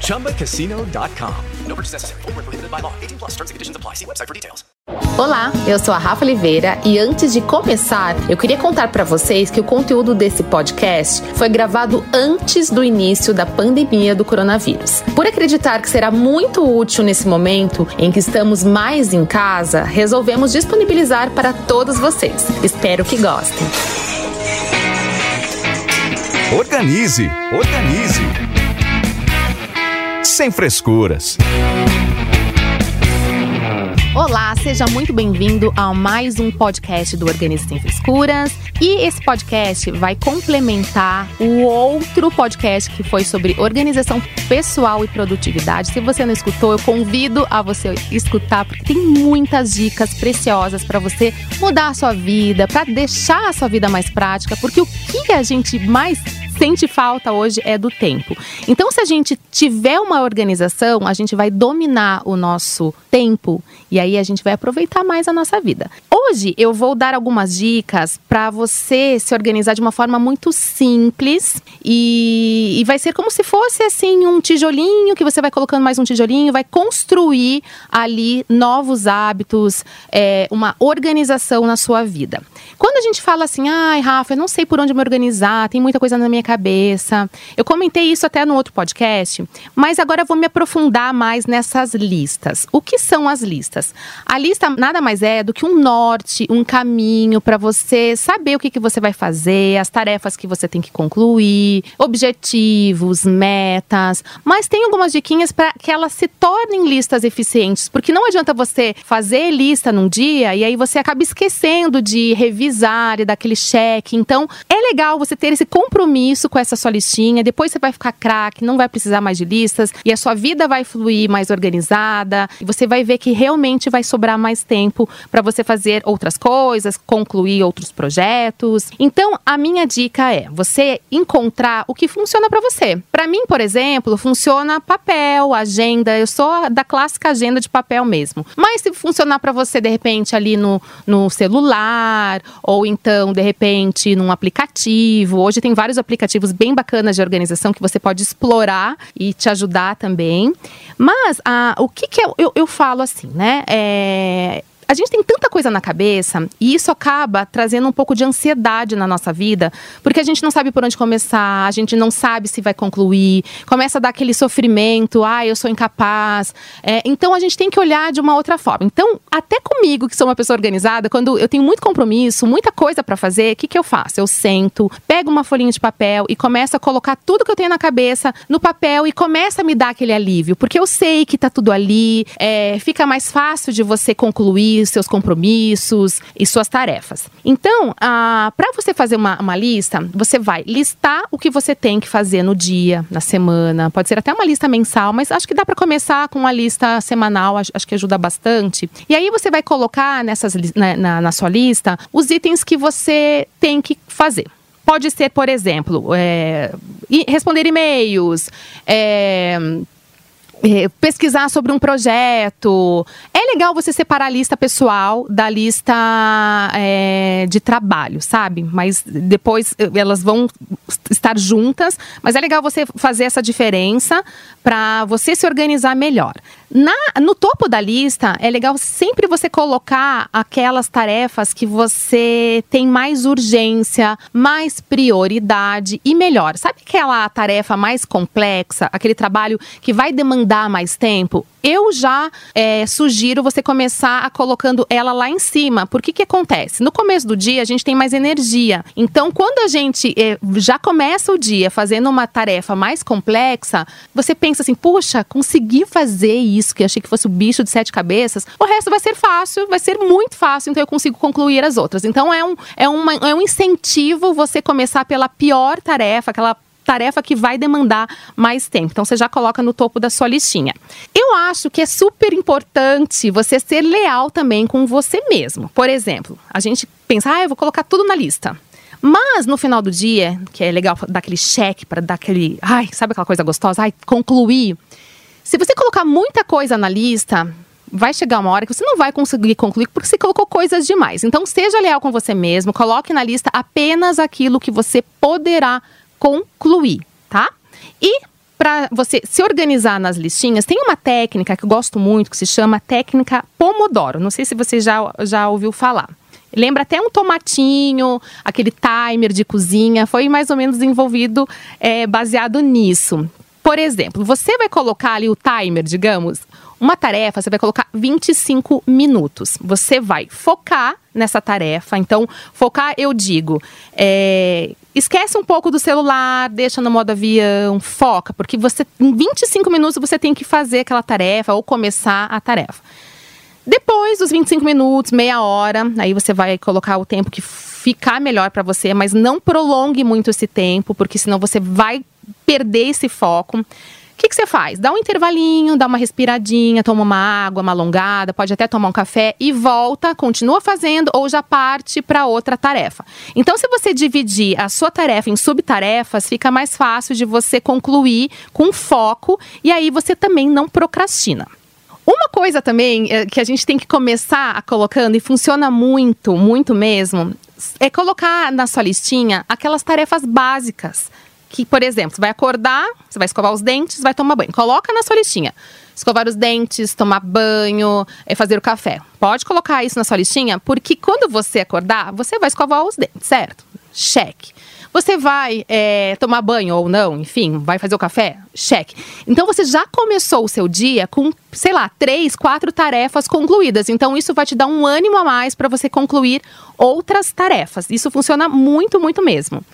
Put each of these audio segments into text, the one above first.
ChumbaCasino.com. No purchase necessary. Full prohibited by law. 18 plus terms and conditions apply. See website for details. Olá, eu sou a Rafa Oliveira e antes de começar, eu queria contar para vocês que o conteúdo desse podcast foi gravado antes do início da pandemia do coronavírus. Por acreditar que será muito útil nesse momento em que estamos mais em casa, resolvemos disponibilizar para todos vocês. Espero que gostem. Organize, organize. Sem frescuras. Olá, seja muito bem-vindo a mais um podcast do Organismo Sem Frescuras. E esse podcast vai complementar o outro podcast que foi sobre organização pessoal e produtividade. Se você não escutou, eu convido a você escutar, porque tem muitas dicas preciosas para você mudar a sua vida, para deixar a sua vida mais prática, porque o que a gente mais sente falta hoje é do tempo. Então, se a gente tiver uma organização, a gente vai dominar o nosso tempo e aí a gente vai aproveitar mais a nossa vida. Hoje eu vou dar algumas dicas para você se organizar de uma forma muito simples e, e vai ser como se fosse assim um tijolinho que você vai colocando mais um tijolinho, vai construir ali novos hábitos, é, uma organização na sua vida. Quando a gente fala assim, ai, Rafa, eu não sei por onde me organizar, tem muita coisa na minha cabeça. Eu comentei isso até no outro podcast, mas agora eu vou me aprofundar mais nessas listas. O que são as listas? A lista nada mais é do que um norte, um caminho para você saber o que, que você vai fazer, as tarefas que você tem que concluir, objetivos, metas. Mas tem algumas diquinhas para que elas se tornem listas eficientes, porque não adianta você fazer lista num dia e aí você acaba esquecendo de revisar e dar aquele cheque. Então, é legal você ter esse compromisso com essa sua listinha. Depois você vai ficar craque, não vai precisar mais de listas e a sua vida vai fluir mais organizada. E você vai ver que realmente vai sobrar mais tempo para você fazer outras coisas, concluir outros projetos. Então, a minha dica é você encontrar o que funciona para você. Para mim, por exemplo, funciona papel, agenda. Eu sou da clássica agenda de papel mesmo. Mas se funcionar para você de repente ali no, no celular ou então, de repente, num aplicativo. Hoje tem vários aplicativos bem bacanas de organização que você pode explorar e te ajudar também. Mas ah, o que, que eu, eu, eu falo assim, né? É, a gente tem tanta coisa na cabeça e isso acaba trazendo um pouco de ansiedade na nossa vida, porque a gente não sabe por onde começar, a gente não sabe se vai concluir, começa a dar aquele sofrimento, ah, eu sou incapaz. É, então a gente tem que olhar de uma outra forma. Então, até comigo, que sou uma pessoa organizada, quando eu tenho muito compromisso, muita coisa para fazer, o que, que eu faço? Eu sento, pego uma folhinha de papel e começo a colocar tudo que eu tenho na cabeça no papel e começa a me dar aquele alívio, porque eu sei que tá tudo ali, é, fica mais fácil de você concluir seus compromissos e suas tarefas. Então, ah, para você fazer uma, uma lista, você vai listar o que você tem que fazer no dia, na semana. Pode ser até uma lista mensal, mas acho que dá para começar com uma lista semanal, acho, que ajuda bastante. E aí você vai colocar nessas, na, na, na sua lista os itens que você tem que fazer. Pode ser, por exemplo, é, responder e-mails, é, pesquisar sobre um projeto. É legal você separar a lista pessoal da lista é, de trabalho, sabe? Mas depois eh, elas vão estar juntas. Mas é legal você fazer essa diferença para você se organizar melhor. Na, no topo da lista, é legal sempre você colocar aquelas tarefas que você tem mais urgência, mais prioridade e melhor. Sabe aquela tarefa mais complexa, aquele trabalho que vai demandar mais tempo? eu já é, sugiro você começar a colocando ela lá em cima. Porque que acontece? No começo do dia a gente tem mais energia. Então, quando a gente é, já começa o dia fazendo uma tarefa mais complexa, você pensa assim: puxa, consegui fazer isso que eu achei que fosse o bicho de sete cabeças. O resto vai ser fácil, vai ser muito fácil. Então, eu consigo concluir as outras. Então, é um, é uma, é um incentivo você começar pela pior tarefa, aquela tarefa que vai demandar mais tempo. Então você já coloca no topo da sua listinha. Eu acho que é super importante você ser leal também com você mesmo. Por exemplo, a gente pensa, ah, eu vou colocar tudo na lista. Mas no final do dia, que é legal dar aquele cheque para dar aquele, ai, sabe aquela coisa gostosa, ai, concluir. Se você colocar muita coisa na lista, vai chegar uma hora que você não vai conseguir concluir porque você colocou coisas demais. Então, seja leal com você mesmo, coloque na lista apenas aquilo que você poderá concluir, tá? E para você se organizar nas listinhas, tem uma técnica que eu gosto muito que se chama técnica Pomodoro. Não sei se você já, já ouviu falar. Lembra até um tomatinho, aquele timer de cozinha, foi mais ou menos desenvolvido é, baseado nisso. Por exemplo, você vai colocar ali o timer, digamos, uma tarefa, você vai colocar 25 minutos. Você vai focar nessa tarefa. Então, focar, eu digo, é, esquece um pouco do celular, deixa no modo avião, foca, porque você em 25 minutos você tem que fazer aquela tarefa ou começar a tarefa. Depois dos 25 minutos, meia hora, aí você vai colocar o tempo que ficar melhor para você, mas não prolongue muito esse tempo, porque senão você vai perder esse foco. O que, você faz? Dá um intervalinho, dá uma respiradinha, toma uma água, uma alongada, pode até tomar um café e volta, continua fazendo ou já parte para outra tarefa. Então, se você dividir a sua tarefa em subtarefas, fica mais fácil de você concluir com foco e aí você também não procrastina. Uma coisa também é, que a gente tem que começar a colocando, e funciona muito, muito mesmo, é colocar na sua listinha aquelas tarefas básicas. Que, por exemplo, você vai acordar, você vai escovar os dentes, vai tomar banho. Coloca na sua listinha. Escovar os dentes, tomar banho, é fazer o café. Pode colocar isso na sua listinha, porque quando você acordar, você vai escovar os dentes, certo? Cheque. Você vai é, tomar banho ou não, enfim, vai fazer o café? Cheque. Então você já começou o seu dia com, sei lá, três, quatro tarefas concluídas. Então isso vai te dar um ânimo a mais para você concluir outras tarefas. Isso funciona muito, muito mesmo.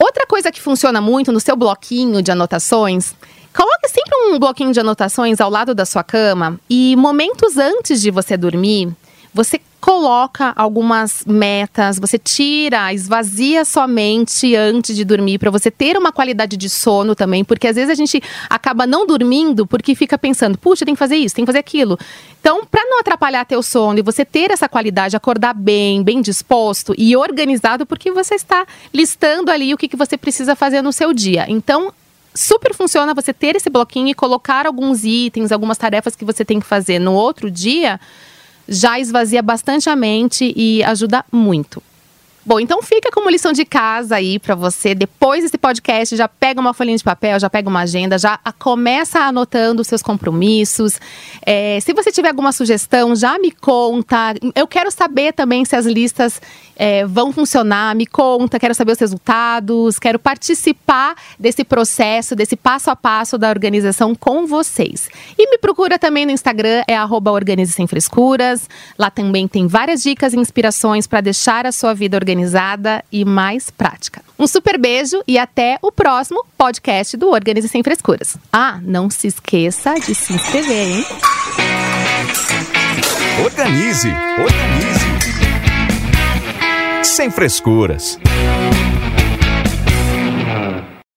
Outra coisa que funciona muito no seu bloquinho de anotações Coloque sempre um bloquinho de anotações ao lado da sua cama e momentos antes de você dormir, você coloca algumas metas, você tira, esvazia sua mente antes de dormir para você ter uma qualidade de sono também, porque às vezes a gente acaba não dormindo porque fica pensando, puxa, tem que fazer isso, tem que fazer aquilo. Então, para não atrapalhar teu sono e você ter essa qualidade, acordar bem, bem disposto e organizado, porque você está listando ali o que, que você precisa fazer no seu dia. Então, super funciona você ter esse bloquinho e colocar alguns itens, algumas tarefas que você tem que fazer no outro dia já esvazia bastante a mente e ajuda muito. Bom, então fica como lição de casa aí para você. Depois desse podcast, já pega uma folhinha de papel, já pega uma agenda, já começa anotando os seus compromissos. É, se você tiver alguma sugestão, já me conta. Eu quero saber também se as listas é, vão funcionar. Me conta, quero saber os resultados, quero participar desse processo, desse passo a passo da organização com vocês. E me procura também no Instagram, é Organize Sem Frescuras. Lá também tem várias dicas e inspirações para deixar a sua vida organizada e mais prática. Um super beijo e até o próximo podcast do Organize Sem Frescuras. Ah, não se esqueça de se inscrever, hein? Organize, organize sem frescuras.